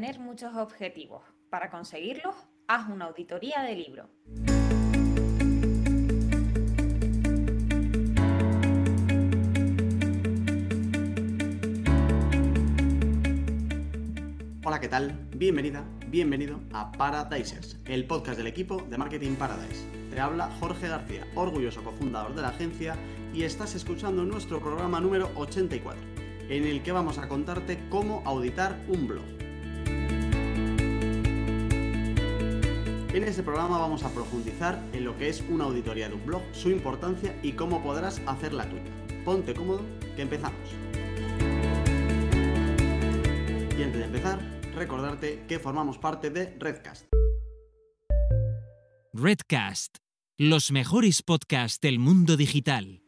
tener muchos objetivos. Para conseguirlos, haz una auditoría de libro. Hola, ¿qué tal? Bienvenida, bienvenido a Paradisers, el podcast del equipo de Marketing Paradise. Te habla Jorge García, orgulloso cofundador de la agencia, y estás escuchando nuestro programa número 84, en el que vamos a contarte cómo auditar un blog. En este programa vamos a profundizar en lo que es una auditoría de un blog, su importancia y cómo podrás hacer la tuya. Ponte cómodo, que empezamos. Y antes de empezar, recordarte que formamos parte de Redcast. Redcast, los mejores podcasts del mundo digital.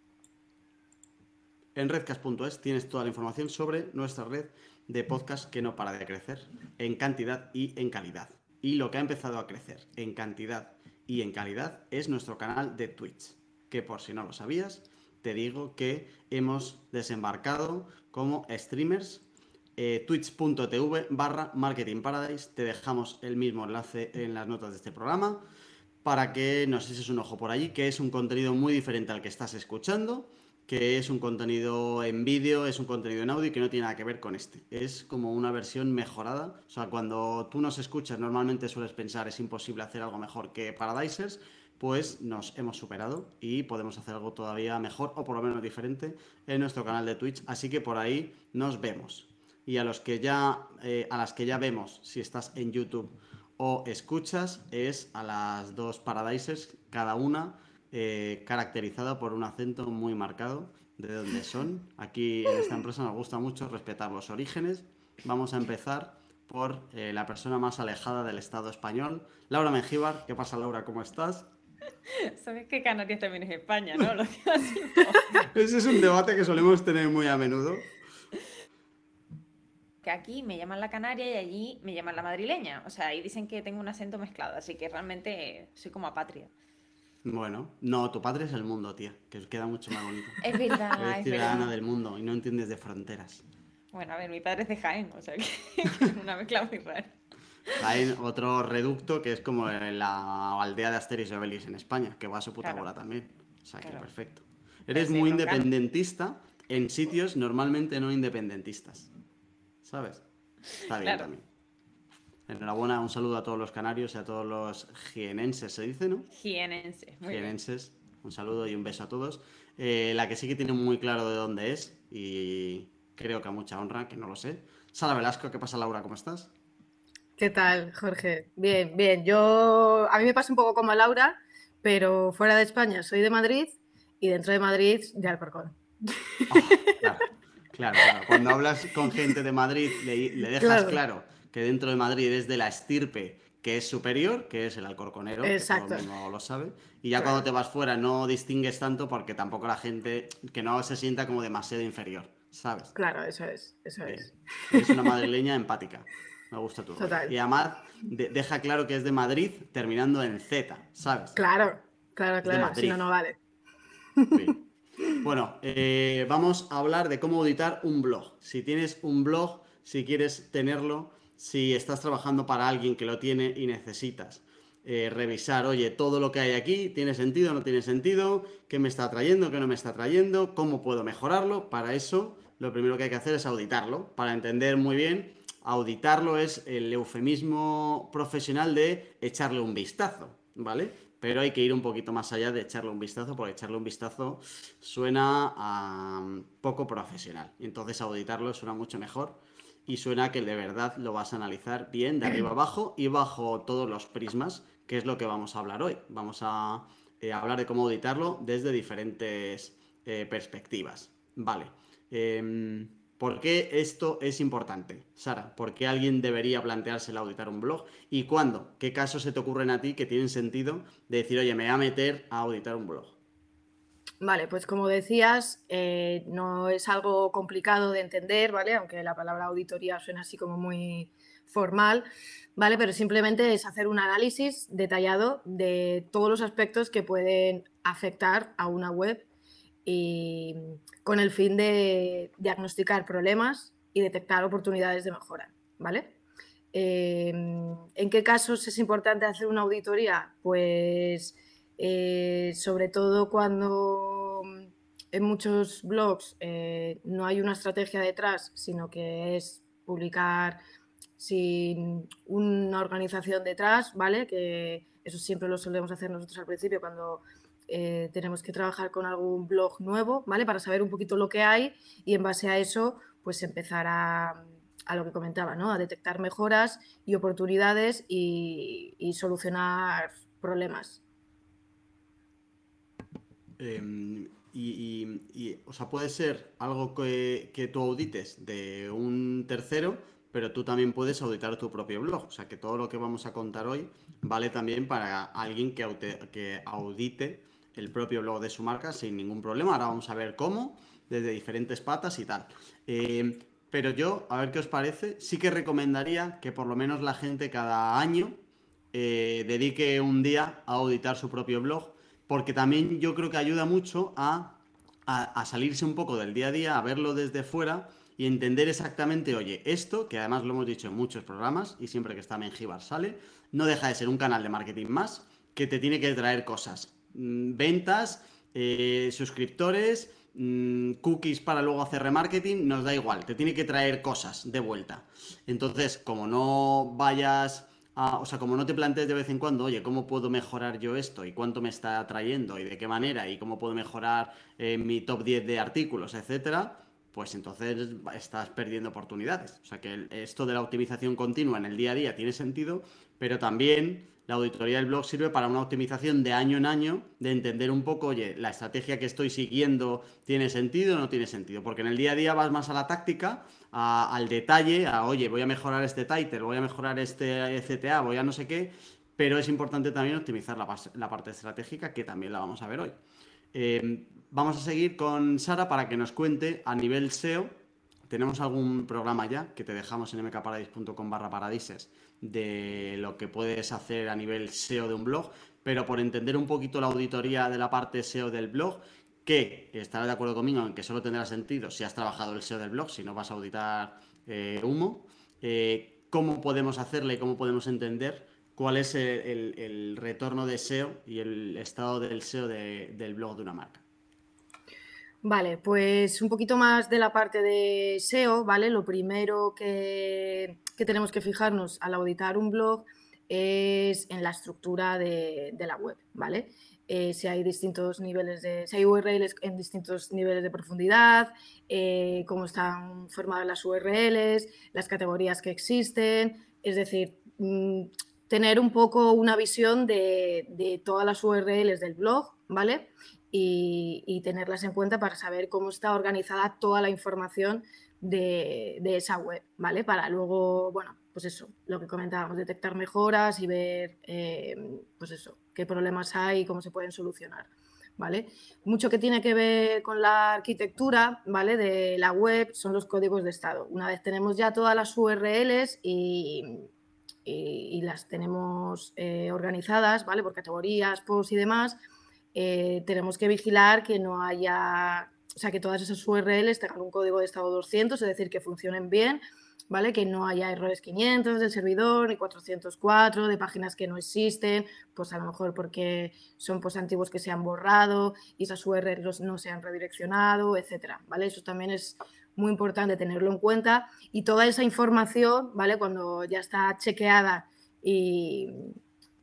En redcast.es tienes toda la información sobre nuestra red de podcast que no para de crecer en cantidad y en calidad. Y lo que ha empezado a crecer en cantidad y en calidad es nuestro canal de Twitch, que por si no lo sabías, te digo que hemos desembarcado como streamers eh, twitch.tv barra marketing paradise. Te dejamos el mismo enlace en las notas de este programa para que nos eches un ojo por allí, que es un contenido muy diferente al que estás escuchando, que es un contenido en vídeo, es un contenido en audio y que no tiene nada que ver con este. Es como una versión mejorada. O sea, cuando tú nos escuchas, normalmente sueles pensar es imposible hacer algo mejor que Paradisers, pues nos hemos superado y podemos hacer algo todavía mejor o por lo menos diferente en nuestro canal de Twitch. Así que por ahí nos vemos. Y a los que ya, eh, a las que ya vemos, si estás en YouTube o escuchas, es a las dos Paradisers, cada una eh, caracterizada por un acento muy marcado de dónde son. Aquí en esta empresa nos gusta mucho respetar los orígenes. Vamos a empezar por eh, la persona más alejada del Estado español, Laura Mengíbar. ¿Qué pasa, Laura? ¿Cómo estás? Sabes que Canarias también es España, ¿no? Lo. Ese es un debate que solemos tener muy a menudo. que aquí me llaman la canaria y allí me llaman la madrileña. O sea, ahí dicen que tengo un acento mezclado, así que realmente soy como apatria. Bueno, no, tu padre es el mundo, tía, que queda mucho más bonito. Es verdad, Eres es ciudadana verdad. del mundo y no entiendes de fronteras. Bueno, a ver, mi padre es de Jaén, o sea que es una mezcla muy rara. Hay otro reducto que es como la aldea de Asteris y Obelix en España, que va a su puta Claro. bola también. O sea, que perfecto. Eres muy independentista en sitios normalmente no independentistas. ¿Sabes? Está bien Claro. también. Enhorabuena, un saludo a todos los canarios y a todos los jienenses, se dice, ¿no? Jienense, muy bien. Jienenses. Un saludo y un beso a todos. Eh, la que sí que tiene muy claro de dónde es y creo que a mucha honra, que no lo sé. Sara Velasco, ¿qué pasa, Laura? ¿Cómo estás? ¿Qué tal, Jorge? Bien, bien. Yo, a mí me pasa un poco como a Laura, pero fuera de España soy de Madrid y dentro de Madrid de Alcorcón. Ah, claro, claro, claro. Cuando hablas con gente de Madrid, le, le dejas Claro. claro. Que dentro de Madrid es de la estirpe que es superior, que es el alcorconero, que Exacto. todo el mundo lo sabe. Y ya Claro. cuando te vas fuera no distingues tanto porque tampoco la gente que no se sienta como demasiado inferior, ¿sabes? Claro, eso es, eso es. Eres una madrileña empática. Me gusta tu rollo. Total. Y además de- deja claro que es de Madrid terminando en Z, ¿sabes? Claro, claro, claro. Si no, no vale. Bien. Bueno, eh, vamos a hablar de cómo auditar un blog. Si tienes un blog, si quieres tenerlo, si estás trabajando para alguien que lo tiene y necesitas eh, revisar, oye, todo lo que hay aquí, ¿tiene sentido o no tiene sentido? ¿Qué me está trayendo? ¿Qué no me está trayendo? ¿Cómo puedo mejorarlo? Para eso, lo primero que hay que hacer es auditarlo, para entender muy bien. Auditarlo es el eufemismo profesional de echarle un vistazo, ¿vale? Pero hay que ir un poquito más allá de echarle un vistazo, porque echarle un vistazo suena a mm, poco profesional. Entonces auditarlo suena mucho mejor y suena que de verdad lo vas a analizar bien de arriba abajo y bajo todos los prismas, que es lo que vamos a hablar hoy. Vamos a eh, hablar de cómo auditarlo desde diferentes eh, perspectivas. Vale. Em, ¿Por qué esto es importante? Sara, ¿por qué alguien debería plantearse el auditar un blog? ¿Y cuándo? ¿Qué casos se te ocurren a ti que tienen sentido de decir, oye, me voy a meter a auditar un blog? Vale, pues como decías, eh, no es algo complicado de entender, ¿vale? Aunque la palabra auditoría suena así como muy formal, ¿vale? Pero simplemente es hacer un análisis detallado de todos los aspectos que pueden afectar a una web y con el fin de diagnosticar problemas y detectar oportunidades de mejora, ¿vale? Em, ¿En qué casos es importante hacer una auditoría? Pues eh, sobre todo cuando en muchos blogs eh, no hay una estrategia detrás, sino que es publicar sin una organización detrás, ¿vale? Que eso siempre lo solemos hacer nosotros al principio cuando eh, tenemos que trabajar con algún blog nuevo, ¿vale? Para saber un poquito lo que hay y en base a eso, pues empezar a, a lo que comentaba, ¿no? A detectar mejoras y oportunidades y, solucionar problemas. Em, y, o sea, puede ser algo que, que, tú audites de un tercero, pero tú también puedes auditar tu propio blog. O sea, que todo lo que vamos a contar hoy vale también para alguien que, que audite el propio blog de su marca sin ningún problema. Ahora vamos a ver cómo, desde diferentes patas y tal. Em, pero yo, a ver qué os parece, sí que recomendaría que por lo menos la gente cada año eh, dedique un día a auditar su propio blog, porque también yo creo que ayuda mucho a, salirse un poco del día a día, a verlo desde fuera y entender exactamente, oye, esto, que además lo hemos dicho en muchos programas y siempre que está Menjivar sale, no deja de ser un canal de marketing más que te tiene que traer cosas, mm, ventas, eh, suscriptores, Mm, cookies para luego hacer remarketing, nos da igual, te tiene que traer cosas de vuelta. Entonces, como no vayas o sea, como no te plantees de vez en cuando, oye, ¿cómo puedo mejorar yo esto? ¿Y cuánto me está trayendo? ¿Y de qué manera? ¿Y cómo puedo mejorar eh, mi top 10 de artículos, etcétera? Pues entonces estás perdiendo oportunidades. O sea que esto de la optimización continua en el día a día tiene sentido, pero también la auditoría del blog sirve para una optimización de año en año, de entender un poco, oye, la estrategia que estoy siguiendo tiene sentido o no tiene sentido, porque en el día a día vas más a la táctica, al detalle, a, oye, voy a mejorar este title, voy a mejorar este CTA, voy a no sé qué, pero es importante también optimizar la, parte estratégica, que también la vamos a ver hoy. Eh, vamos a seguir con Sara para que nos cuente a nivel SEO tenemos algún programa ya que te dejamos en mkparadis.com barra paradises de lo que puedes hacer a nivel SEO de un blog, pero por entender un poquito la auditoría de la parte SEO del blog, que estarás de acuerdo conmigo en que solo tendrá sentido si has trabajado el SEO del blog, si no vas a auditar eh, humo, eh, cómo podemos hacerle y cómo podemos entender cuál es el, retorno de SEO y el estado del SEO del blog de una marca. Vale, pues un poquito más de la parte de SEO, ¿vale? Lo primero que, tenemos que fijarnos al auditar un blog es en la estructura de, la web, ¿vale? Eh, si hay distintos niveles de, si hay URLs en distintos niveles de profundidad, eh, cómo están formadas las URLs, las categorías que existen, es decir, mm, tener un poco una visión de, de todas las URLs del blog, ¿vale? y, tenerlas en cuenta para saber cómo está organizada toda la información de, esa web, ¿vale? Para luego, bueno, pues eso, lo que comentábamos, detectar mejoras y ver, eh, pues eso, qué problemas hay y cómo se pueden solucionar. ¿Vale? Mucho que tiene que ver con la arquitectura, ¿vale? De la web son los códigos de estado. Una vez tenemos ya todas las URLs y, las tenemos eh, organizadas, ¿vale? Por categorías, posts y demás, eh, tenemos que vigilar que no haya, o sea, que todas esas URLs tengan un código de estado 200, es decir, que funcionen bien, ¿vale? Que no haya errores 500 del servidor ni 404 de páginas que no existen, pues a lo mejor porque son pues antiguos que se han borrado y esas URLs no se han redireccionado, etcétera, ¿vale? Eso también es muy importante tenerlo en cuenta y toda esa información, ¿vale? Cuando ya está chequeada y,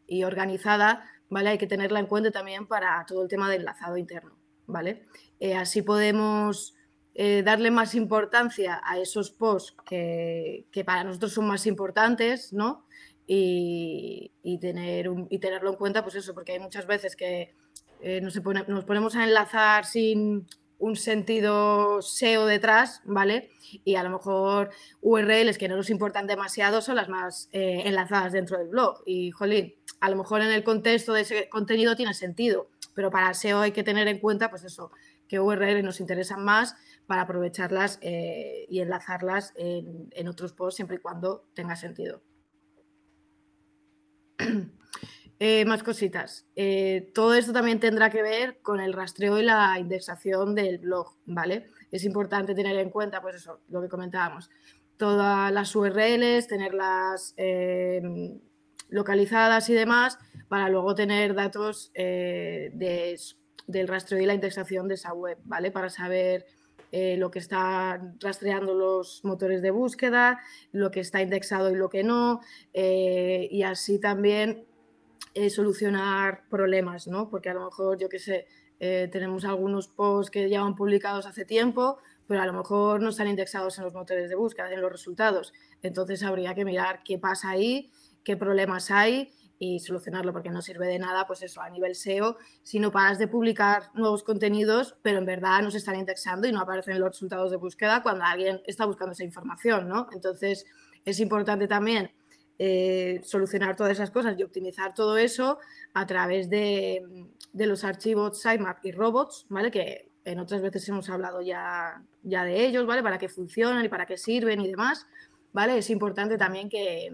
y organizada, ¿vale? Hay que tenerla en cuenta también para todo el tema del enlazado interno, ¿vale? Eh, así podemos eh, darle más importancia a esos posts que, para nosotros son más importantes, ¿no? Y, tener y tenerlo en cuenta, pues eso, porque hay muchas veces que eh, nos, nos ponemos a enlazar sin un sentido SEO detrás, ¿vale? Y a lo mejor URLs que no nos importan demasiado son las más eh, enlazadas dentro del blog. Y, jolín, a lo mejor en el contexto de ese contenido tiene sentido, pero para SEO hay que tener en cuenta, pues eso, que URLs nos interesan más para aprovecharlas eh, y enlazarlas en, otros posts siempre y cuando tenga sentido. Eh, más cositas. Eh, todo esto también tendrá que ver con el rastreo y la indexación del blog, ¿vale? Es importante tener en cuenta, pues eso, lo que comentábamos, todas las URLs, tenerlas localizadas y demás, para luego tener datos del rastreo y la indexación de esa web, ¿vale? Para saber eh, lo que está rastreando los motores de búsqueda, lo que está indexado y lo que no, y así también solucionar problemas, ¿no? Porque a lo mejor, yo qué sé, tenemos algunos posts que ya han publicados hace tiempo, pero a lo mejor no están indexados en los motores de búsqueda, en los resultados. Entonces habría que mirar qué pasa ahí, qué problemas hay y solucionarlo, porque no sirve de nada, pues eso, a nivel SEO, si no paras de publicar nuevos contenidos, pero en verdad no se están indexando y no aparecen en los resultados de búsqueda cuando alguien está buscando esa información, ¿no? Entonces es importante también eh, solucionar todas esas cosas y optimizar todo eso a través de, de los archivos sitemap y robots, ¿vale? Que en otras veces hemos hablado ya, ya de ellos, ¿vale? Para qué funcionan y para qué sirven y demás, ¿vale? Es importante también que,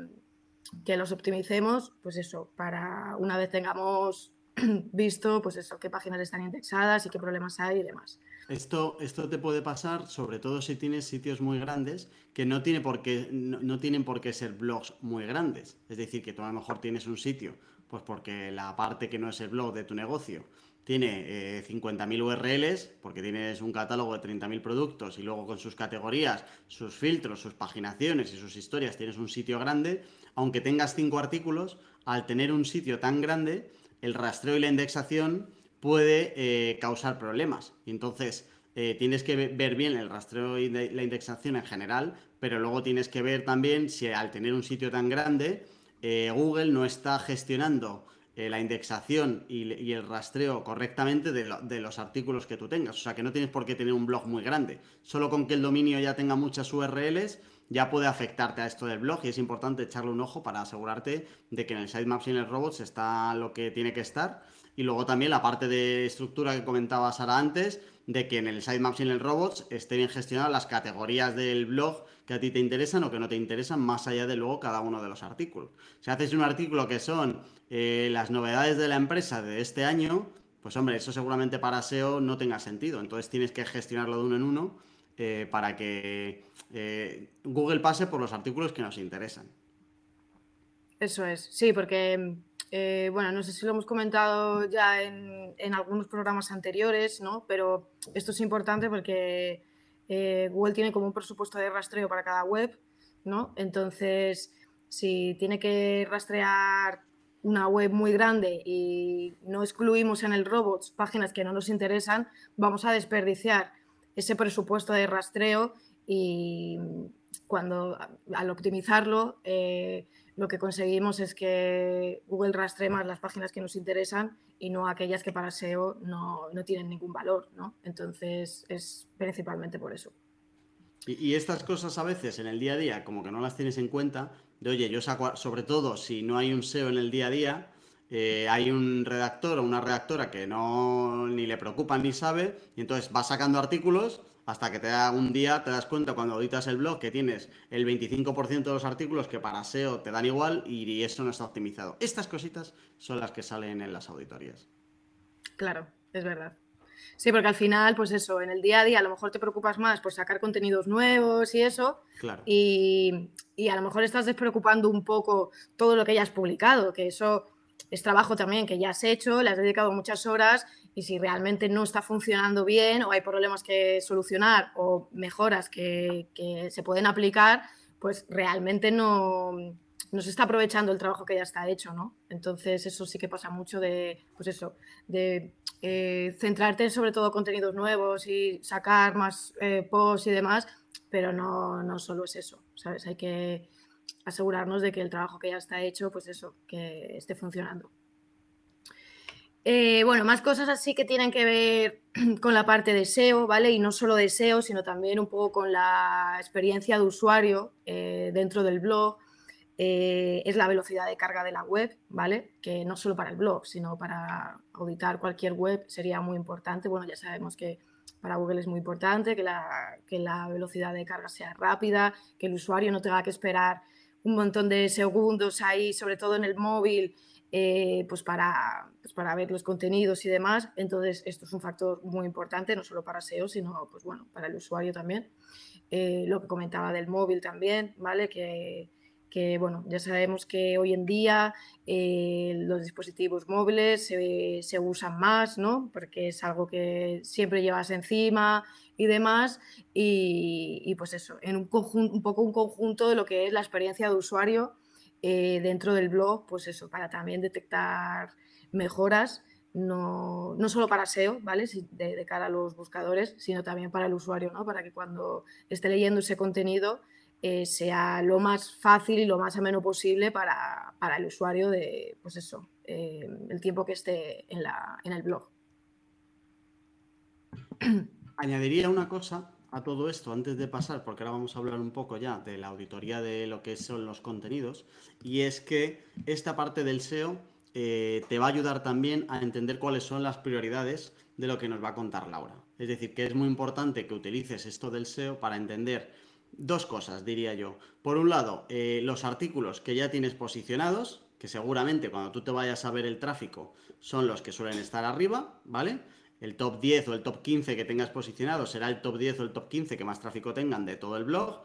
que los optimicemos, pues eso, para una vez tengamos visto, pues eso, qué páginas están indexadas y qué problemas hay y demás. Esto, esto te puede pasar, sobre todo si tienes sitios muy grandes, que no, tiene no, no, tienen por qué ser blogs muy grandes. Es decir, que tú a lo mejor tienes un sitio, pues porque la parte que no es el blog de tu negocio tiene 50.000 eh, URLs, porque tienes un catálogo de 30.000 productos y luego con sus categorías, sus filtros, sus paginaciones y sus historias tienes un sitio grande, aunque tengas 5 artículos, al tener un sitio tan grande, el rastreo y la indexación puede eh, causar problemas. Entonces eh, tienes que ver bien el rastreo y la indexación en general, pero luego tienes que ver también si al tener un sitio tan grande, Google no está gestionando eh, la indexación y, el rastreo correctamente de, los artículos que tú tengas. O sea que no tienes por qué tener un blog muy grande. Solo con que el dominio ya tenga muchas URLs ya puede afectarte a esto del blog y es importante echarle un ojo para asegurarte de que en el sitemaps y en el robots está lo que tiene que estar. Y luego también la parte de estructura que comentaba Sara antes, de que en el sitemaps y en el robots estén bien gestionadas las categorías del blog que a ti te interesan o que no te interesan, más allá de luego cada uno de los artículos. Si haces un artículo que son eh, las novedades de la empresa de este año, pues hombre, eso seguramente para SEO no tenga sentido. Entonces tienes que gestionarlo de uno en uno eh, para que eh, Google pase por los artículos que nos interesan. Eso es, sí, porque, bueno, no sé si lo hemos comentado ya en, en, algunos programas anteriores, ¿no? Pero esto es importante porque Google tiene como un presupuesto de rastreo para cada web, ¿no? Entonces, si tiene que rastrear una web muy grande y no excluimos en el robots páginas que no nos interesan, vamos a desperdiciar ese presupuesto de rastreo y cuando al optimizarlo eh, lo que conseguimos es que Google rastree más las páginas que nos interesan y no aquellas que para SEO no, no tienen ningún valor. ¿no? Entonces es principalmente por eso. Y, y, estas cosas a veces en el día a día como que no las tienes en cuenta de, oye, yo saco, sobre todo si no hay un SEO en el día a día, eh, hay un redactor o una redactora que no ni le preocupa ni sabe, y entonces va sacando artículos hasta que te da un día, te das cuenta cuando auditas el blog que tienes el 25% de los artículos que para SEO te dan igual y eso no está optimizado. Estas cositas son las que salen en las auditorías. Claro, es verdad. Sí, porque al final, pues eso, en el día a día a lo mejor te preocupas más por sacar contenidos nuevos y eso. Claro. Y, y a lo mejor estás despreocupando un poco todo lo que ya has publicado, que eso es trabajo también que ya has hecho, le has dedicado muchas horas y si realmente no está funcionando bien o hay problemas que solucionar o mejoras que, que se pueden aplicar, pues realmente no, no se está aprovechando el trabajo que ya está hecho, ¿no? Entonces eso sí que pasa mucho de, pues eso, de eh, centrarte sobre todo contenidos nuevos y sacar más eh, posts y demás, pero no, no solo es eso, ¿sabes? Hay que asegurarnos de que el trabajo que ya está hecho, pues eso, que esté funcionando. Eh, bueno, más cosas así que tienen que ver con la parte de SEO, ¿vale? Y no solo de SEO, sino también un poco con la experiencia de usuario dentro del blog. Eh, es la velocidad de carga de la web, ¿vale? Que no solo para el blog, sino para auditar cualquier web sería muy importante. Bueno, ya sabemos que para Google es muy importante que la, que la velocidad de carga sea rápida, que el usuario no tenga que esperar un montón de segundos ahí, sobre todo en el móvil, eh, pues, para, pues para ver los contenidos y demás. Entonces, esto es un factor muy importante, no solo para SEO, sino pues, bueno, para el usuario también. Eh, lo que comentaba del móvil también, ¿vale? Que, que bueno, ya sabemos que hoy en día eh, los dispositivos móviles se, usan más, ¿no? Porque es algo que siempre llevas encima y demás. Y, pues eso, en un poco un conjunto de lo que es la experiencia de usuario eh, dentro del blog, pues eso, para también detectar mejoras. No, no, solo para SEO, ¿vale? De, cara a los buscadores, sino también para el usuario, ¿no? Para que cuando esté leyendo ese contenido eh, sea lo más fácil y lo más ameno posible para, el usuario de, pues eso, eh, el tiempo que esté en, la, en el blog. Añadiría una cosa a todo esto antes de pasar, porque ahora vamos a hablar un poco ya de la auditoría de lo que son los contenidos, y es que esta parte del SEO eh, te va a ayudar también a entender cuáles son las prioridades de lo que nos va a contar Laura. Es decir, que es muy importante que utilices esto del SEO para entender dos cosas, diría yo. Por un lado, eh, los artículos que ya tienes posicionados, que seguramente cuando tú te vayas a ver el tráfico son los que suelen estar arriba, ¿vale? El top 10 o el top 15 que tengas posicionado será el top 10 o el top 15 que más tráfico tengan de todo el blog.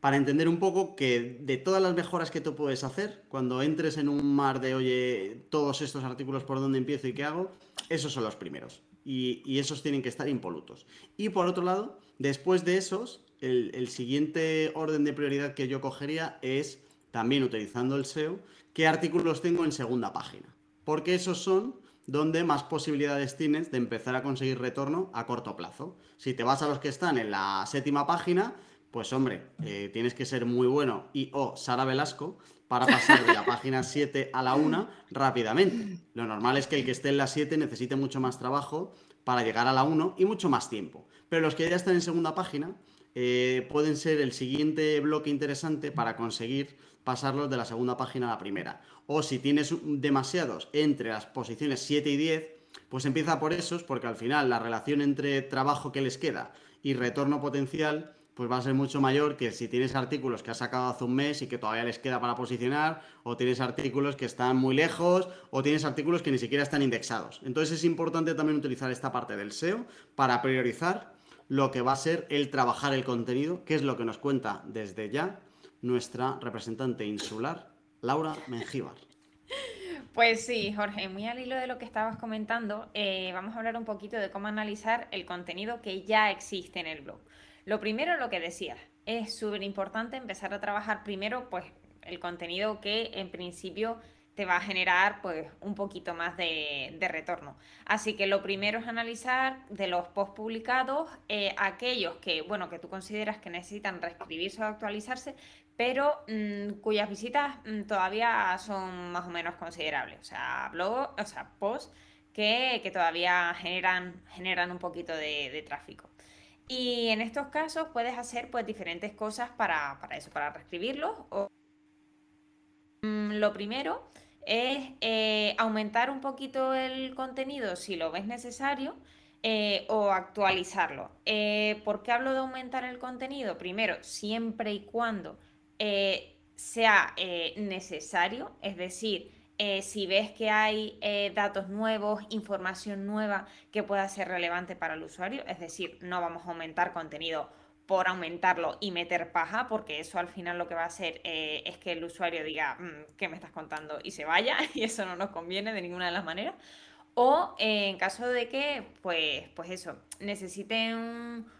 Para entender un poco que de todas las mejoras que tú puedes hacer, cuando entres en un mar de, oye, todos estos artículos por dónde empiezo y qué hago, esos son los primeros. Y, y esos tienen que estar impolutos. Y por otro lado, después de esos, el, siguiente orden de prioridad que yo cogería es, también utilizando el SEO, qué artículos tengo en segunda página. Porque esos son donde más posibilidades tienes de empezar a conseguir retorno a corto plazo. Si te vas a los que están en la séptima página, pues hombre, eh, tienes que ser muy bueno y o Sara Velasco para pasar de la página 7 a la 1 rápidamente. Lo normal es que el que esté en la 7 necesite mucho más trabajo para llegar a la 1 y mucho más tiempo. Pero los que ya están en segunda página, eh, pueden ser el siguiente bloque interesante para conseguir pasarlos de la segunda página a la primera. O si tienes demasiados entre las posiciones 7 y 10, pues empieza por esos, porque al final la relación entre trabajo que les queda y retorno potencial, pues va a ser mucho mayor que si tienes artículos que has sacado hace un mes y que todavía les queda para posicionar, o tienes artículos que están muy lejos, o tienes artículos que ni siquiera están indexados. Entonces es importante también utilizar esta parte del SEO para priorizar lo que va a ser el trabajar el contenido, que es lo que nos cuenta desde ya nuestra representante insular, Laura Mengíbar. Pues sí, Jorge, muy al hilo de lo que estabas comentando, eh, vamos a hablar un poquito de cómo analizar el contenido que ya existe en el blog. Lo primero, lo que decías, es súper importante empezar a trabajar primero, pues, el contenido que en principio te va a generar pues un poquito más de, retorno. Así que lo primero es analizar de los posts publicados eh, aquellos que, bueno, que tú consideras que necesitan reescribirse o actualizarse, pero mm, cuyas visitas mm, todavía son más o menos considerables. O sea, blog, o sea, posts que, todavía generan, generan un poquito de, tráfico. Y en estos casos puedes hacer pues diferentes cosas para, eso, para reescribirlos. O, mm, lo primero es eh, aumentar un poquito el contenido si lo ves necesario eh, o actualizarlo. Eh, ¿Por qué hablo de aumentar el contenido? Primero, siempre y cuando sea necesario, es decir, si ves que hay datos nuevos, información nueva que pueda ser relevante para el usuario, es decir, no vamos a aumentar contenido por aumentarlo y meter paja, porque eso al final lo que va a hacer eh, es que el usuario diga, mm, ¿qué me estás contando? y se vaya, y eso no nos conviene de ninguna de las maneras. O eh, en caso de que, pues, pues eso, necesiten un,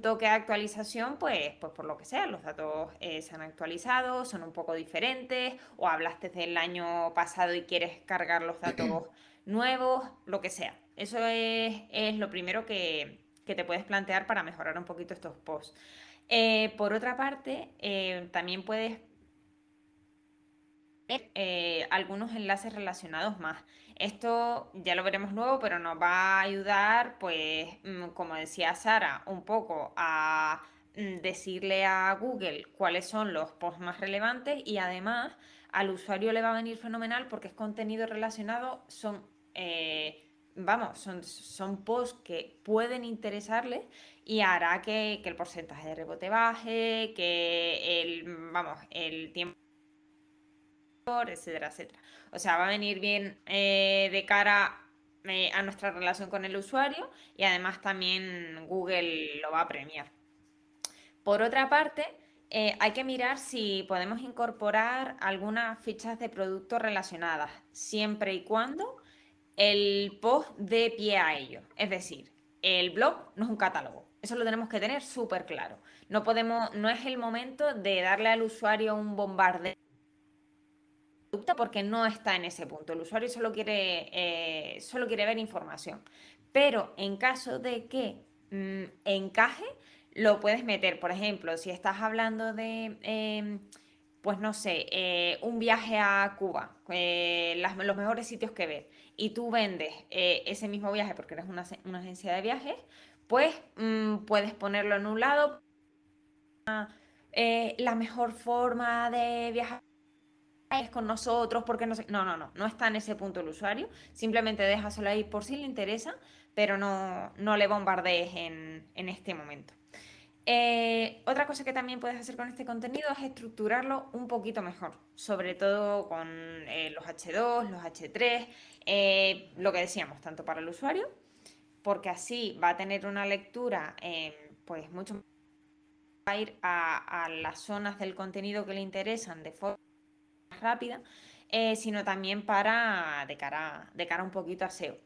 toque de actualización, pues, pues por lo que sea, los datos eh, se han actualizado, son un poco diferentes, o hablaste del año pasado y quieres cargar los datos nuevos, lo que sea. Eso es, es lo primero que, que te puedes plantear para mejorar un poquito estos posts. Eh, por otra parte, eh, también puedes ver algunos enlaces relacionados más. Esto ya lo veremos luego, pero nos va a ayudar, pues, mm, como decía Sara, un poco a mm, decirle a Google cuáles son los posts más relevantes y además al usuario le va a venir fenomenal porque es contenido relacionado, son vamos, son, son posts que pueden interesarles y hará que, el porcentaje de rebote baje, que el, vamos, el tiempo etcétera, etcétera. O sea, va a venir bien eh, de cara eh, a nuestra relación con el usuario y además también Google lo va a premiar. Por otra parte, eh, hay que mirar si podemos incorporar algunas fichas de producto relacionadas, siempre y cuando el post dé pie a ello. Es decir, el blog no es un catálogo. Eso lo tenemos que tener súper claro. No podemos, no es el momento de darle al usuario un bombardeo porque no está en ese punto. El usuario solo quiere, eh, solo quiere ver información. Pero en caso de que mm, encaje, lo puedes meter. Por ejemplo, si estás hablando de, em, pues no sé, eh, un viaje a Cuba, eh, los mejores sitios que ver, y tú vendes ese mismo viaje porque eres una, agencia de viajes, pues mm, puedes ponerlo en un lado. la mejor forma de viajar es con nosotros, porque no sé. No, no, no, no está en ese punto el usuario. Simplemente déjaselo ahí por si le interesa, pero no, no le bombardees en, en este momento. Eh, otra cosa que también puedes hacer con este contenido es estructurarlo un poquito mejor, sobre todo con eh, los H2, los H3, eh, lo que decíamos, tanto para el usuario, porque así va a tener una lectura pues mucho va a ir a, a las zonas del contenido que le interesan de forma rápida, eh, sino también para de cara, de un poquito a SEO.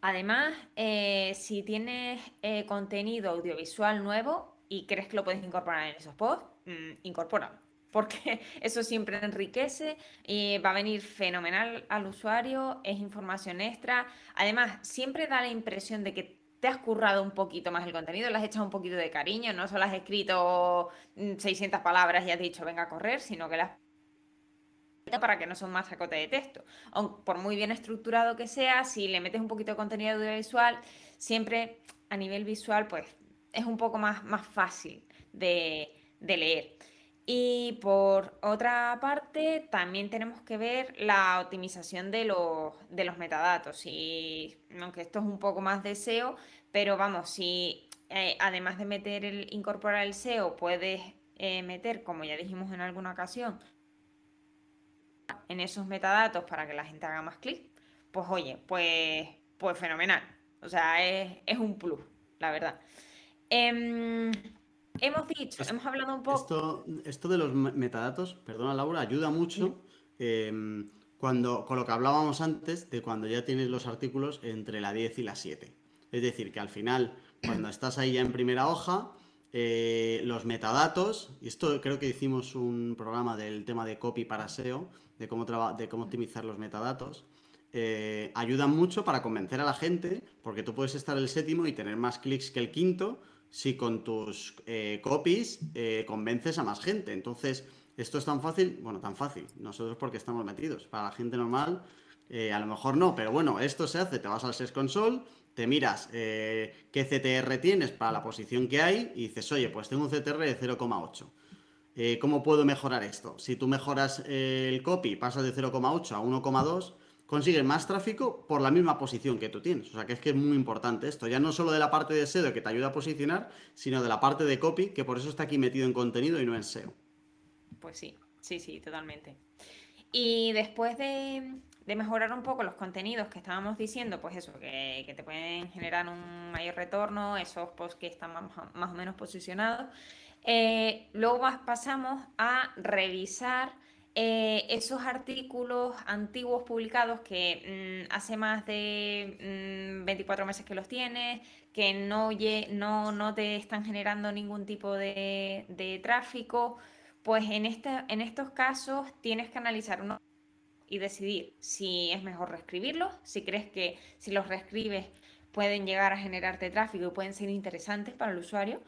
Además, eh, si tienes eh, contenido audiovisual nuevo y crees que lo puedes incorporar en esos posts, mm, incorpóralo, porque eso siempre enriquece y va a venir fenomenal al usuario, es información extra. Además, siempre da la impresión de que te has currado un poquito más el contenido, le has echado un poquito de cariño, no solo has escrito 600 mm, palabras y has dicho venga a correr, sino que le has para que no son más sacote de texto. por muy bien estructurado que sea, si le metes un poquito de contenido audiovisual, siempre a nivel visual, pues es un poco más, más fácil de, leer. Y por otra parte, también tenemos que ver la optimización de los, de los metadatos. Y aunque esto es un poco más de SEO, pero vamos, si eh, además de meter el, incorporar el SEO, puedes eh, meter, como ya dijimos en alguna ocasión, en esos metadatos para que la gente haga más clic, pues oye, pues, pues fenomenal. O sea, es, un plus, la verdad. Em, hemos dicho, hemos hablado un poco. Esto, esto, de los metadatos, perdona Laura, ayuda mucho em, cuando, con lo que hablábamos antes de cuando ya tienes los artículos entre la 10 y la 7. Es decir, que al final, cuando estás ahí ya en primera hoja, eh, los metadatos, y esto creo que hicimos un programa del tema de copy para SEO, de cómo, de cómo optimizar los metadatos, eh, ayudan mucho para convencer a la gente, porque tú puedes estar el séptimo y tener más clics que el quinto si con tus eh, copies eh, convences a más gente. Entonces, esto es tan fácil, bueno, tan fácil, nosotros porque estamos metidos. Para la gente normal, a lo mejor no, pero bueno, esto se hace, te vas al SES Console, te miras qué CTR tienes para la posición que hay y dices, oye, pues tengo un CTR de 0,8 eh, ¿Cómo puedo mejorar esto? Si tú mejoras eh, el copy, pasas de 0,8 a 1,2, consigues más tráfico por la misma posición que tú tienes. O sea que es que es muy importante esto. Ya no solo de la parte de SEO que te ayuda a posicionar, sino de la parte de copy, que por eso está aquí metido en contenido y no en SEO. Pues sí, sí, sí, totalmente. Y después de, mejorar un poco los contenidos que estábamos diciendo, pues eso, que, te pueden generar un mayor retorno, esos posts que están más o menos posicionados. Eh, luego pasamos a revisar eh, esos artículos antiguos publicados que mm, hace más de 24 mm, meses que los tienes, que no, te están generando ningún tipo de, tráfico, pues en, este, en estos casos tienes que analizar uno y decidir si es mejor reescribirlos, si crees que si los reescribes pueden llegar a generarte tráfico y pueden ser interesantes para el usuario,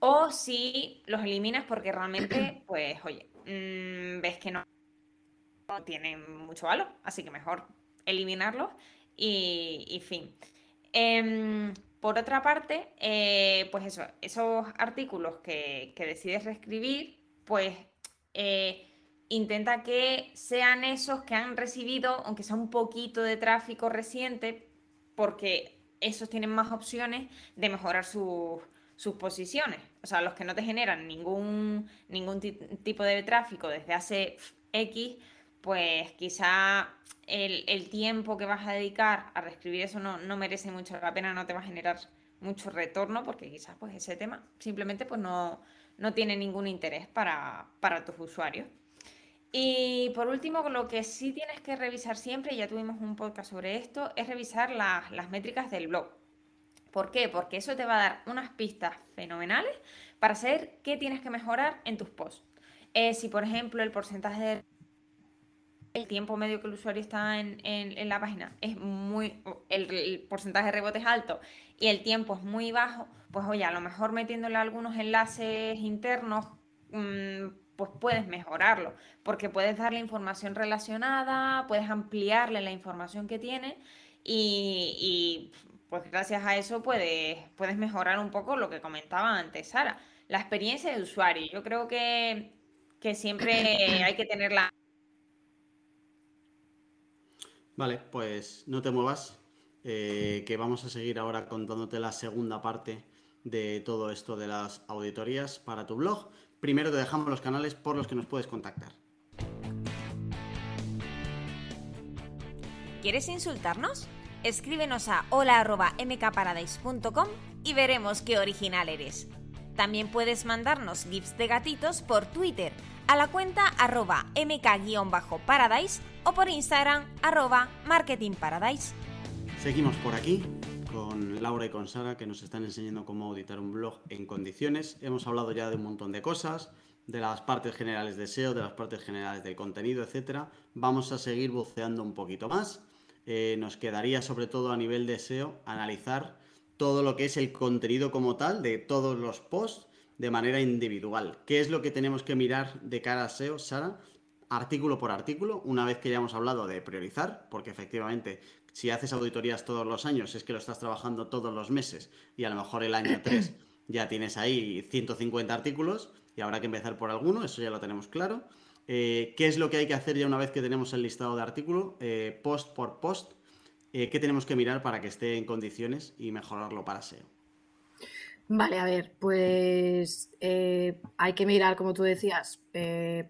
o si los eliminas porque realmente, pues, oye, mm, ves que no, tienen mucho valor, así que mejor eliminarlos y, fin. Em, por otra parte, eh, pues eso, esos artículos que, decides reescribir, pues eh, intenta que sean esos que han recibido, aunque sea un poquito de tráfico reciente, porque esos tienen más opciones de mejorar sus sus posiciones, o sea, los que no te generan ningún, ningún tipo de tráfico desde hace X, pues quizá el, tiempo que vas a dedicar a reescribir eso no, no, merece mucho la pena, no te va a generar mucho retorno, porque quizás pues ese tema simplemente pues no, no tiene ningún interés para, para tus usuarios. Y por último, lo que sí tienes que revisar siempre, ya tuvimos un podcast sobre esto, es revisar las, métricas del blog. ¿Por qué? Porque eso te va a dar unas pistas fenomenales para saber qué tienes que mejorar en tus posts. Eh, si, por ejemplo, el porcentaje de el tiempo medio que el usuario está en, la página es muy, el, porcentaje de rebote es alto y el tiempo es muy bajo, pues oye, a lo mejor metiéndole algunos enlaces internos, mm, pues puedes mejorarlo, porque puedes darle información relacionada, puedes ampliarle la información que tiene y, pues gracias a eso puedes, puedes mejorar un poco lo que comentaba antes Sara, la experiencia de usuario. Yo creo que, que siempre hay que tenerla Vale, pues no te muevas, eh, que vamos a seguir ahora contándote la segunda parte de todo esto de las auditorías para tu blog. Primero te dejamos los canales por los que nos puedes contactar. ¿Quieres insultarnos? Escríbenos a hola.mkparadise.com y veremos qué original eres. También puedes mandarnos gifs de gatitos por Twitter a la cuenta arroba mk-paradise o por Instagram arroba marketingparadise. Seguimos por aquí con Laura y con Sara que nos están enseñando cómo auditar un blog en condiciones. Hemos hablado ya de un montón de cosas, de las partes generales de SEO, de las partes generales del contenido, etcétera. Vamos a seguir buceando un poquito más. Eh, nos quedaría sobre todo a nivel de SEO analizar todo lo que es el contenido como tal de todos los posts de manera individual. ¿Qué es lo que tenemos que mirar de cara a SEO, Sara? Artículo por artículo, una vez que ya hemos hablado de priorizar, porque efectivamente si haces auditorías todos los años es que lo estás trabajando todos los meses y a lo mejor el año 3 ya tienes ahí 150 artículos y habrá que empezar por alguno, eso ya lo tenemos claro. Eh, ¿Qué es lo que hay que hacer ya una vez que tenemos el listado de artículos? Eh, post por post, eh, ¿qué tenemos que mirar para que esté en condiciones y mejorarlo para SEO? Vale, a ver, pues hay que mirar, como tú decías,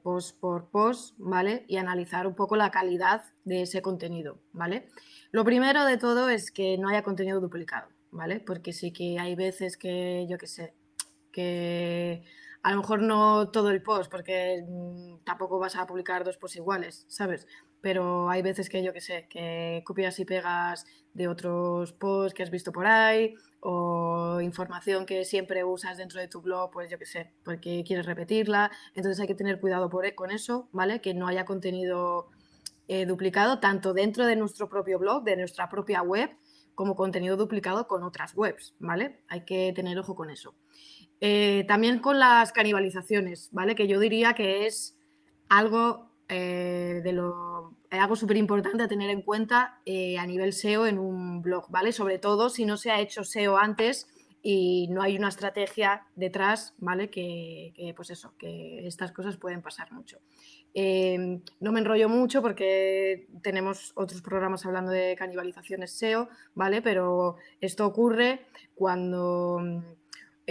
post por post, ¿vale? Y analizar un poco la calidad de ese contenido, ¿vale? Lo primero de todo es que no haya contenido duplicado, ¿vale? Porque sí que hay veces que, yo qué sé, que a lo mejor no todo el post, porque mm, tampoco vas a publicar dos posts iguales, ¿sabes? Pero hay veces que, yo qué sé, que copias y pegas de otros posts que has visto por ahí o información que siempre usas dentro de tu blog, pues yo qué sé, porque quieres repetirla. Entonces hay que tener cuidado por, e, con eso, ¿vale? Que no haya contenido eh, duplicado tanto dentro de nuestro propio blog, de nuestra propia web, como contenido duplicado con otras webs, ¿vale? Hay que tener ojo con eso. Eh, también con las canibalizaciones, ¿vale? Que yo diría que es algo eh, de lo, algo súper importante a tener en cuenta eh, a nivel SEO en un blog, ¿vale? Sobre todo si no se ha hecho SEO antes y no hay una estrategia detrás, ¿vale? Que, pues eso, que estas cosas pueden pasar mucho. No me enrollo mucho porque tenemos otros programas hablando de canibalizaciones SEO, ¿vale? Pero esto ocurre cuando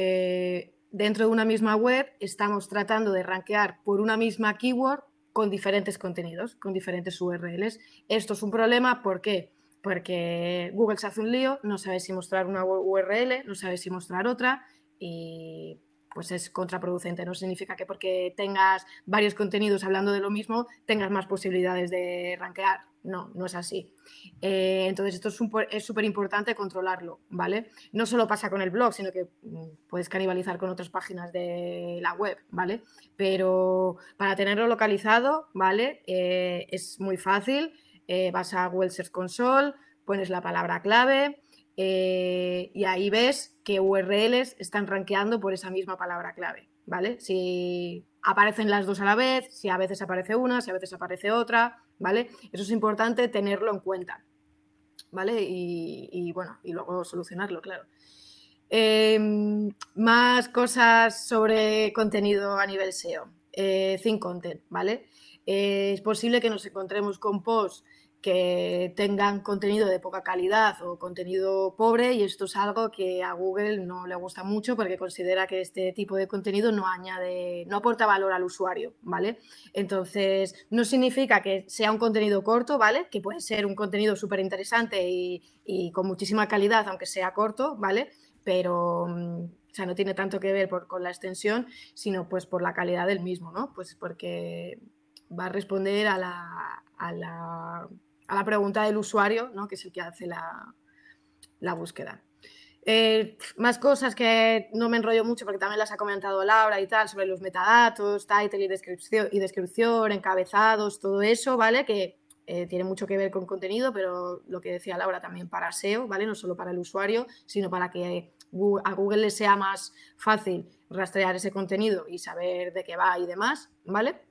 eh, dentro de una misma web estamos tratando de rankear por una misma keyword con diferentes contenidos, con diferentes URLs. Esto es un problema, ¿por qué? Porque Google se hace un lío, no sabe si mostrar una URL, no sabe si mostrar otra y pues es contraproducente. No significa que porque tengas varios contenidos hablando de lo mismo tengas más posibilidades de rankear. No, no es así. Eh, entonces, esto es súper importante controlarlo, ¿vale? No solo pasa con el blog, sino que mm, puedes canibalizar con otras páginas de la web, ¿vale? Pero para tenerlo localizado, ¿vale? Eh, es muy fácil. Eh, vas a Google Search Console, pones la palabra clave y ahí ves qué URLs están rankeando por esa misma palabra clave, ¿vale? Si aparecen las dos a la vez, si a veces aparece una, si a veces aparece otra, ¿vale? Eso es importante tenerlo en cuenta, ¿vale? Y, bueno, y luego solucionarlo, claro. Em, más cosas sobre contenido a nivel SEO. Eh, think content, ¿vale? es posible que nos encontremos con posts que tengan contenido de poca calidad o contenido pobre y esto es algo que a Google no le gusta mucho porque considera que este tipo de contenido no añade, no aporta valor al usuario, ¿vale? Entonces, no significa que sea un contenido corto, ¿vale? Que puede ser un contenido súper interesante y, y, con muchísima calidad, aunque sea corto, ¿vale? Pero, mm, o sea, no tiene tanto que ver por, con la extensión, sino pues por la calidad del mismo, ¿no? Pues porque va a responder a la, a la a la pregunta del usuario, ¿no? que es el que hace la, búsqueda. Eh, más cosas que no me enrollo mucho porque también las ha comentado Laura y tal, sobre los metadatos, title y descripción, y descripción encabezados, todo eso, ¿vale? Que eh, tiene mucho que ver con contenido, pero lo que decía Laura también para SEO, ¿vale? No solo para el usuario, sino para que a Google le sea más fácil rastrear ese contenido y saber de qué va y demás, ¿vale?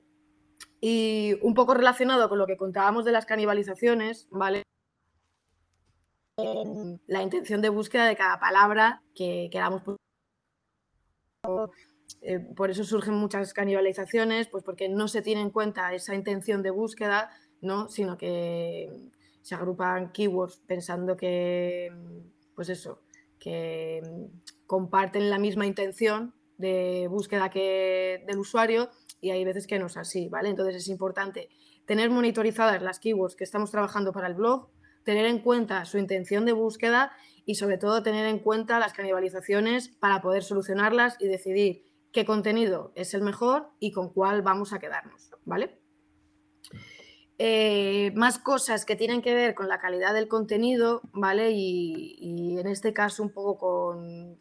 Y un poco relacionado con lo que contábamos de las canibalizaciones, ¿vale? La intención de búsqueda de cada palabra que queramos. Eh, por eso surgen muchas canibalizaciones, pues porque no se tiene en cuenta esa intención de búsqueda, ¿no? Sino que se agrupan keywords pensando que, pues eso, que comparten la misma intención de búsqueda que del usuario y hay veces que no es así, ¿vale? Entonces es importante tener monitorizadas las keywords que estamos trabajando para el blog, tener en cuenta su intención de búsqueda y sobre todo tener en cuenta las canibalizaciones para poder solucionarlas y decidir qué contenido es el mejor y con cuál vamos a quedarnos, ¿vale? Eh, más cosas que tienen que ver con la calidad del contenido, ¿vale? Y, en este caso un poco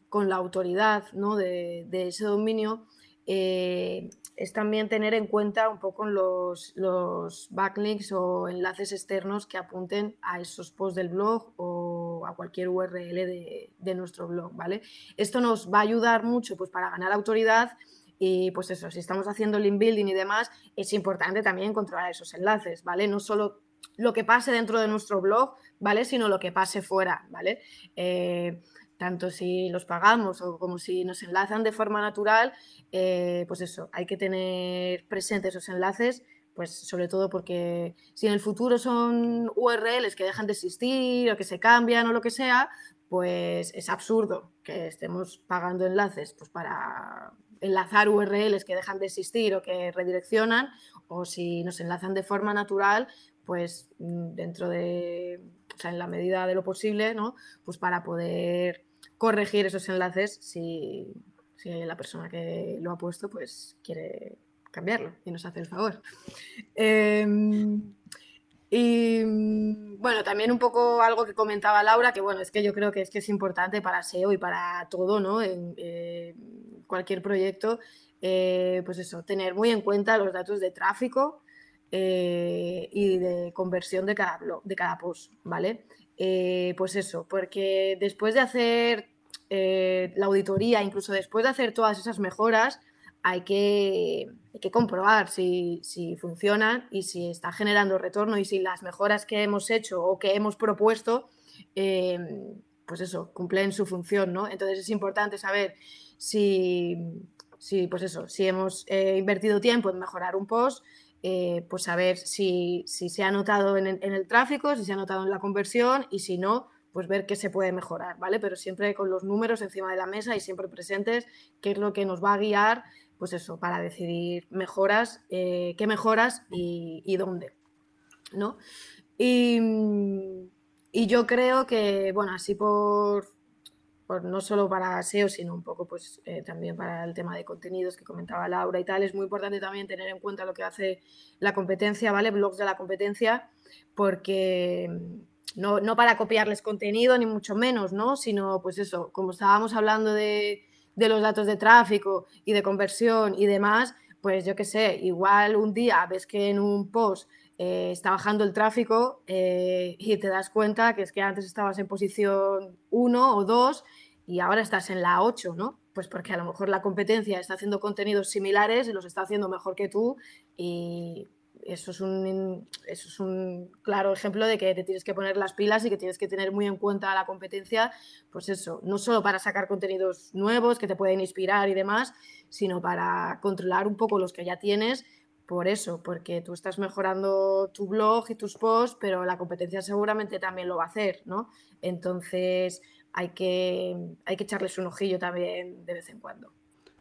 con, la autoridad ¿no? de, ese dominio. Eh, es también tener en cuenta un poco los, los, backlinks o enlaces externos que apunten a esos posts del blog o a cualquier URL de, de, nuestro blog, ¿vale? Esto nos va a ayudar mucho pues, para ganar autoridad y pues eso, si estamos haciendo link building y demás, es importante también controlar esos enlaces, ¿vale? No solo lo que pase dentro de nuestro blog, ¿vale? Sino lo que pase fuera, ¿vale? Eh, tanto si los pagamos o como si nos enlazan de forma natural, eh, pues eso, hay que tener presentes esos enlaces, pues sobre todo porque si en el futuro son URLs que dejan de existir o que se cambian o lo que sea, pues es absurdo que estemos pagando enlaces pues para enlazar URLs que dejan de existir o que redireccionan, o si nos enlazan de forma natural, pues mm, dentro de, o sea, en la medida de lo posible, ¿no? Pues para poder corregir esos enlaces si, la persona que lo ha puesto pues quiere cambiarlo y nos hace el favor. Em, y bueno, también un poco algo que comentaba Laura, que bueno, es que yo creo que es que es importante para SEO y para todo, ¿no? En eh, cualquier proyecto, eh, pues eso, tener muy en cuenta los datos de tráfico eh, y de conversión de cada, de cada post, ¿vale? Eh, pues eso, porque después de hacer eh, la auditoría, incluso después de hacer todas esas mejoras, hay que, comprobar si, funcionan y si está generando retorno y si las mejoras que hemos hecho o que hemos propuesto, em, pues eso, cumplen su función, ¿no? Entonces es importante saber si, pues eso, si hemos eh, invertido tiempo en mejorar un post, eh, pues saber si, se ha notado en, el tráfico, si se ha notado en la conversión y si no, pues ver qué se puede mejorar, ¿vale? Pero siempre con los números encima de la mesa y siempre presentes, qué es lo que nos va a guiar, pues eso, para decidir mejoras, eh, qué mejoras y, dónde, ¿no? Y, y yo creo que, bueno, así por, no solo para SEO, sino un poco pues eh, también para el tema de contenidos que comentaba Laura y tal. Es muy importante también tener en cuenta lo que hace la competencia, ¿vale? Blogs de la competencia, porque mm, no, no para copiarles contenido, ni mucho menos, ¿no? Sino, pues eso, como estábamos hablando de, de los datos de tráfico y de conversión y demás, pues yo qué sé, igual un día ves que en un post eh, está bajando el tráfico eh, y te das cuenta que es que antes estabas en posición 1 o 2 y ahora estás en la 8, ¿no? Pues porque a lo mejor la competencia está haciendo contenidos similares y los está haciendo mejor que tú y eso es un, eso es un claro ejemplo de que te tienes que poner las pilas y que tienes que tener muy en cuenta la competencia, pues eso, no solo para sacar contenidos nuevos que te pueden inspirar y demás, sino para controlar un poco los que ya tienes por eso, porque tú estás mejorando tu blog y tus posts, pero la competencia seguramente también lo va a hacer, ¿no? Entonces hay que, hay que echarles un ojillo también de vez en cuando.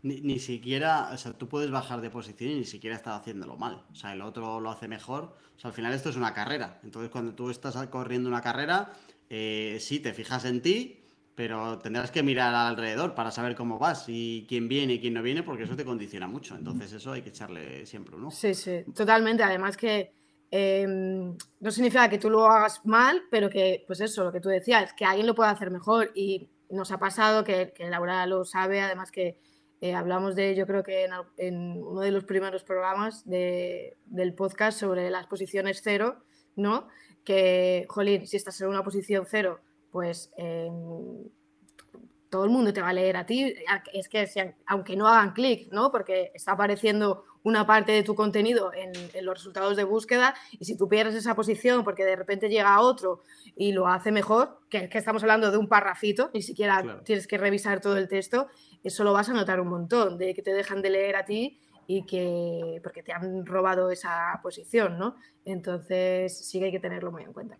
Ni, siquiera, o sea, tú puedes bajar de posición y ni siquiera estar haciéndolo mal. O sea, el otro lo hace mejor. O sea, al final esto es una carrera. Entonces, cuando tú estás corriendo una carrera, eh, sí, te fijas en ti, pero tendrás que mirar alrededor para saber cómo vas y quién viene y quién no viene, porque eso te condiciona mucho. Entonces, eso hay que echarle siempre uno. Sí, sí, totalmente. Además que em, no significa que tú lo hagas mal, pero que, pues eso, lo que tú decías, que alguien lo pueda hacer mejor. Y nos ha pasado que, que Laura lo sabe, además que eh, hablamos de, yo creo que en, uno de los primeros programas del podcast sobre las posiciones cero, ¿no? Que, jolín, si estás en una posición cero, pues em, todo el mundo te va a leer a ti. Es que aunque no hagan clic, ¿no? Porque está apareciendo una parte de tu contenido en, los resultados de búsqueda y si tú pierdes esa posición porque de repente llega otro y lo hace mejor, que, que estamos hablando de un parrafito, ni siquiera tienes que revisar todo el texto, eso lo vas a notar un montón, de que te dejan de leer a ti y que porque te han robado esa posición, ¿no? Entonces sí que hay que tenerlo muy en cuenta.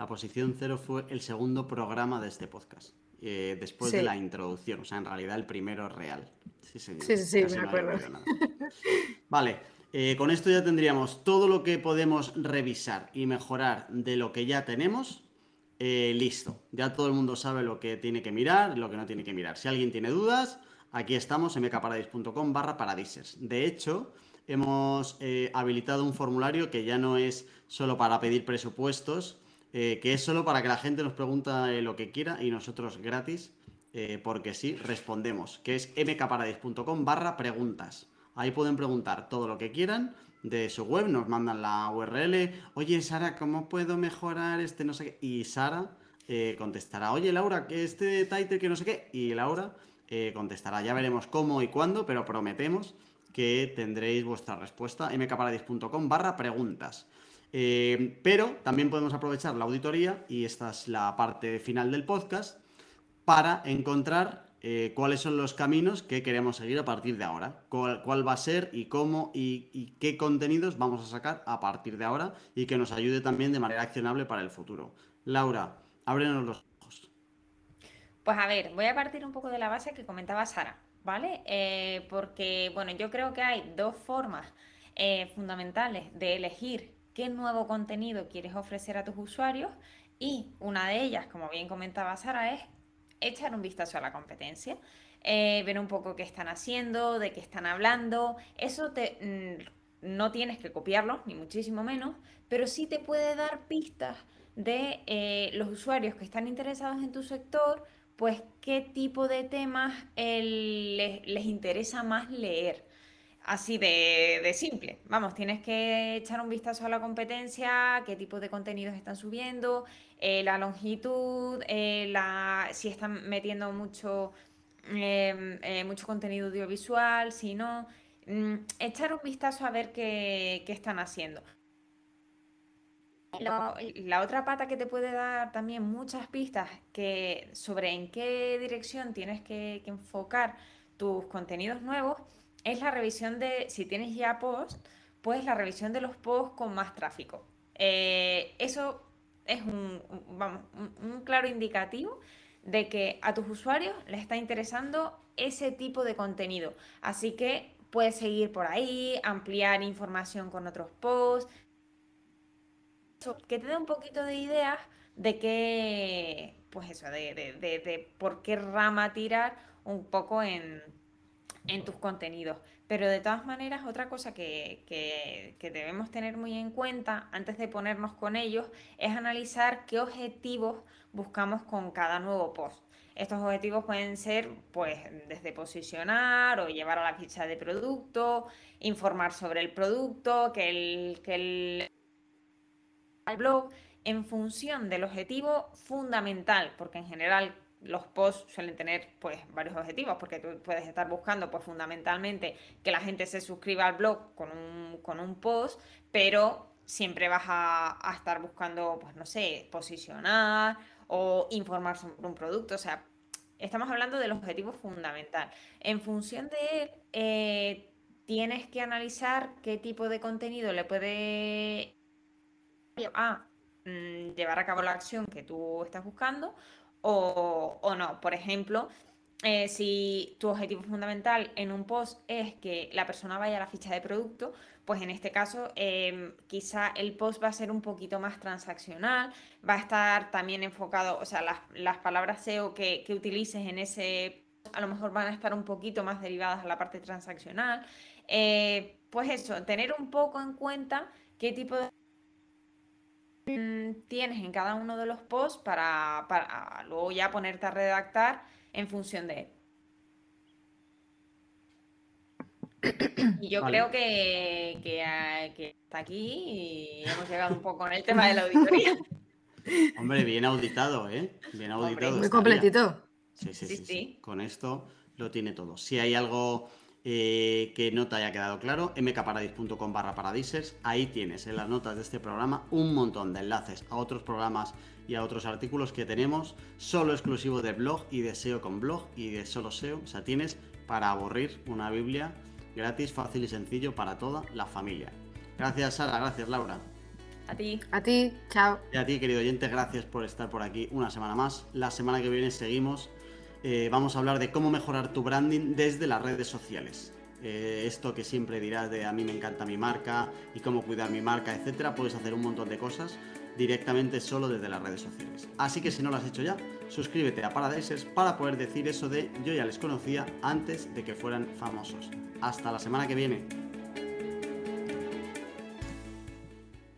La posición cero fue el segundo programa de este podcast. Eh, después de la introducción, o sea, en realidad el primero real. Sí, sí, sí, me acuerdo. vale, eh, con esto ya tendríamos todo lo que podemos revisar y mejorar de lo que ya tenemos. Eh, listo, ya todo el mundo sabe lo que tiene que mirar, lo que no tiene que mirar. Si alguien tiene dudas, aquí estamos, mkparadis.com barra paradises. De hecho, hemos habilitado un formulario que ya no es solo para pedir presupuestos, eh, que es solo para que la gente nos pregunta lo que quiera y nosotros gratis, eh, porque sí, respondemos, que es mkparadis.com barra preguntas. Ahí pueden preguntar todo lo que quieran de su web, nos mandan la URL, oye Sara, ¿cómo puedo mejorar este no sé qué? Y Sara eh, contestará, oye Laura, que este title que no sé qué, y Laura contestará, ya veremos cómo y cuándo, pero prometemos que tendréis vuestra respuesta, mkparadis.com barra preguntas. Eh, pero también podemos aprovechar la auditoría, y esta es la parte final del podcast, para encontrar eh, cuáles son los caminos que queremos seguir a partir de ahora, cuál, va a ser y cómo y, qué contenidos vamos a sacar a partir de ahora y que nos ayude también de manera accionable para el futuro. Laura, ábrenos los ojos. Pues a ver, voy a partir un poco de la base que comentaba Sara, ¿vale? Eh, porque, bueno, yo creo que hay dos formas fundamentales de elegir qué nuevo contenido quieres ofrecer a tus usuarios y una de ellas, como bien comentaba Sara, es echar un vistazo a la competencia, eh, ver un poco qué están haciendo, de qué están hablando. Eso te, mm, no tienes que copiarlo, ni muchísimo menos, pero sí te puede dar pistas de eh, los usuarios que están interesados en tu sector, pues qué tipo de temas les, les interesa más leer. Así de, simple. Vamos, tienes que echar un vistazo a la competencia, qué tipo de contenidos están subiendo, eh, la longitud, eh, la, si están metiendo mucho, em, eh, mucho contenido audiovisual, si no. Mm, echar un vistazo a ver qué, están haciendo. la otra pata que te puede dar también muchas pistas que, sobre en qué dirección tienes que enfocar tus contenidos nuevos es la revisión de, si tienes ya post, pues la revisión de los posts con más tráfico. Eh, eso es un, un, claro indicativo de que a tus usuarios les está interesando ese tipo de contenido. Así que puedes seguir por ahí, ampliar información con otros posts, que te dé un poquito de ideas de qué, pues eso, de, de por qué rama tirar un poco en, en tus contenidos. Pero de todas maneras, otra cosa que, debemos tener muy en cuenta antes de ponernos con ellos es analizar qué objetivos buscamos con cada nuevo post. Estos objetivos pueden ser, pues, desde posicionar o llevar a la ficha de producto, informar sobre el producto, que el, que el blog, en función del objetivo fundamental, porque en general los posts suelen tener pues varios objetivos porque tú puedes estar buscando pues fundamentalmente que la gente se suscriba al blog con un, post, pero siempre vas a, estar buscando pues no sé, posicionar o informar sobre un producto, o sea, estamos hablando del objetivo fundamental. En función de él, eh, tienes que analizar qué tipo de contenido le puede a mm, llevar a cabo la acción que tú estás buscando o, no. Por ejemplo, eh, si tu objetivo fundamental en un post es que la persona vaya a la ficha de producto, pues en este caso em, quizá el post va a ser un poquito más transaccional, va a estar también enfocado, o sea, las, palabras SEO que, que, utilices en ese a lo mejor van a estar un poquito más derivadas a la parte transaccional. Eh, pues eso, tener un poco en cuenta qué tipo de tienes en cada uno de los posts para, luego ya ponerte a redactar en función de él. Y yo creo que, que, ah, que, está aquí y hemos llegado un poco en el tema de la auditoría. Hombre, bien auditado, ¿eh? Bien auditado. muy completito. Sí sí, sí Con esto lo tiene todo. Si hay algo eh, que no te haya quedado claro, mkparadis.com barra paradisers, ahí tienes en las notas de este programa un montón de enlaces a otros programas y a otros artículos que tenemos, solo exclusivo de blog y de SEO con blog y de solo SEO, o sea, tienes para aburrir una Biblia gratis, fácil y sencillo para toda la familia. Gracias Sara, gracias Laura. A ti. A ti, chao. Y a ti, querido oyente, gracias por estar por aquí una semana más. La semana que viene seguimos eh, vamos a hablar de cómo mejorar tu branding desde las redes sociales. Eh, esto que siempre dirás de a mí me encanta mi marca y cómo cuidar mi marca, etcétera, puedes hacer un montón de cosas directamente solo desde las redes sociales. Así que si no lo has hecho ya, suscríbete a Paradisers para poder decir eso de yo ya les conocía antes de que fueran famosos. Hasta la semana que viene.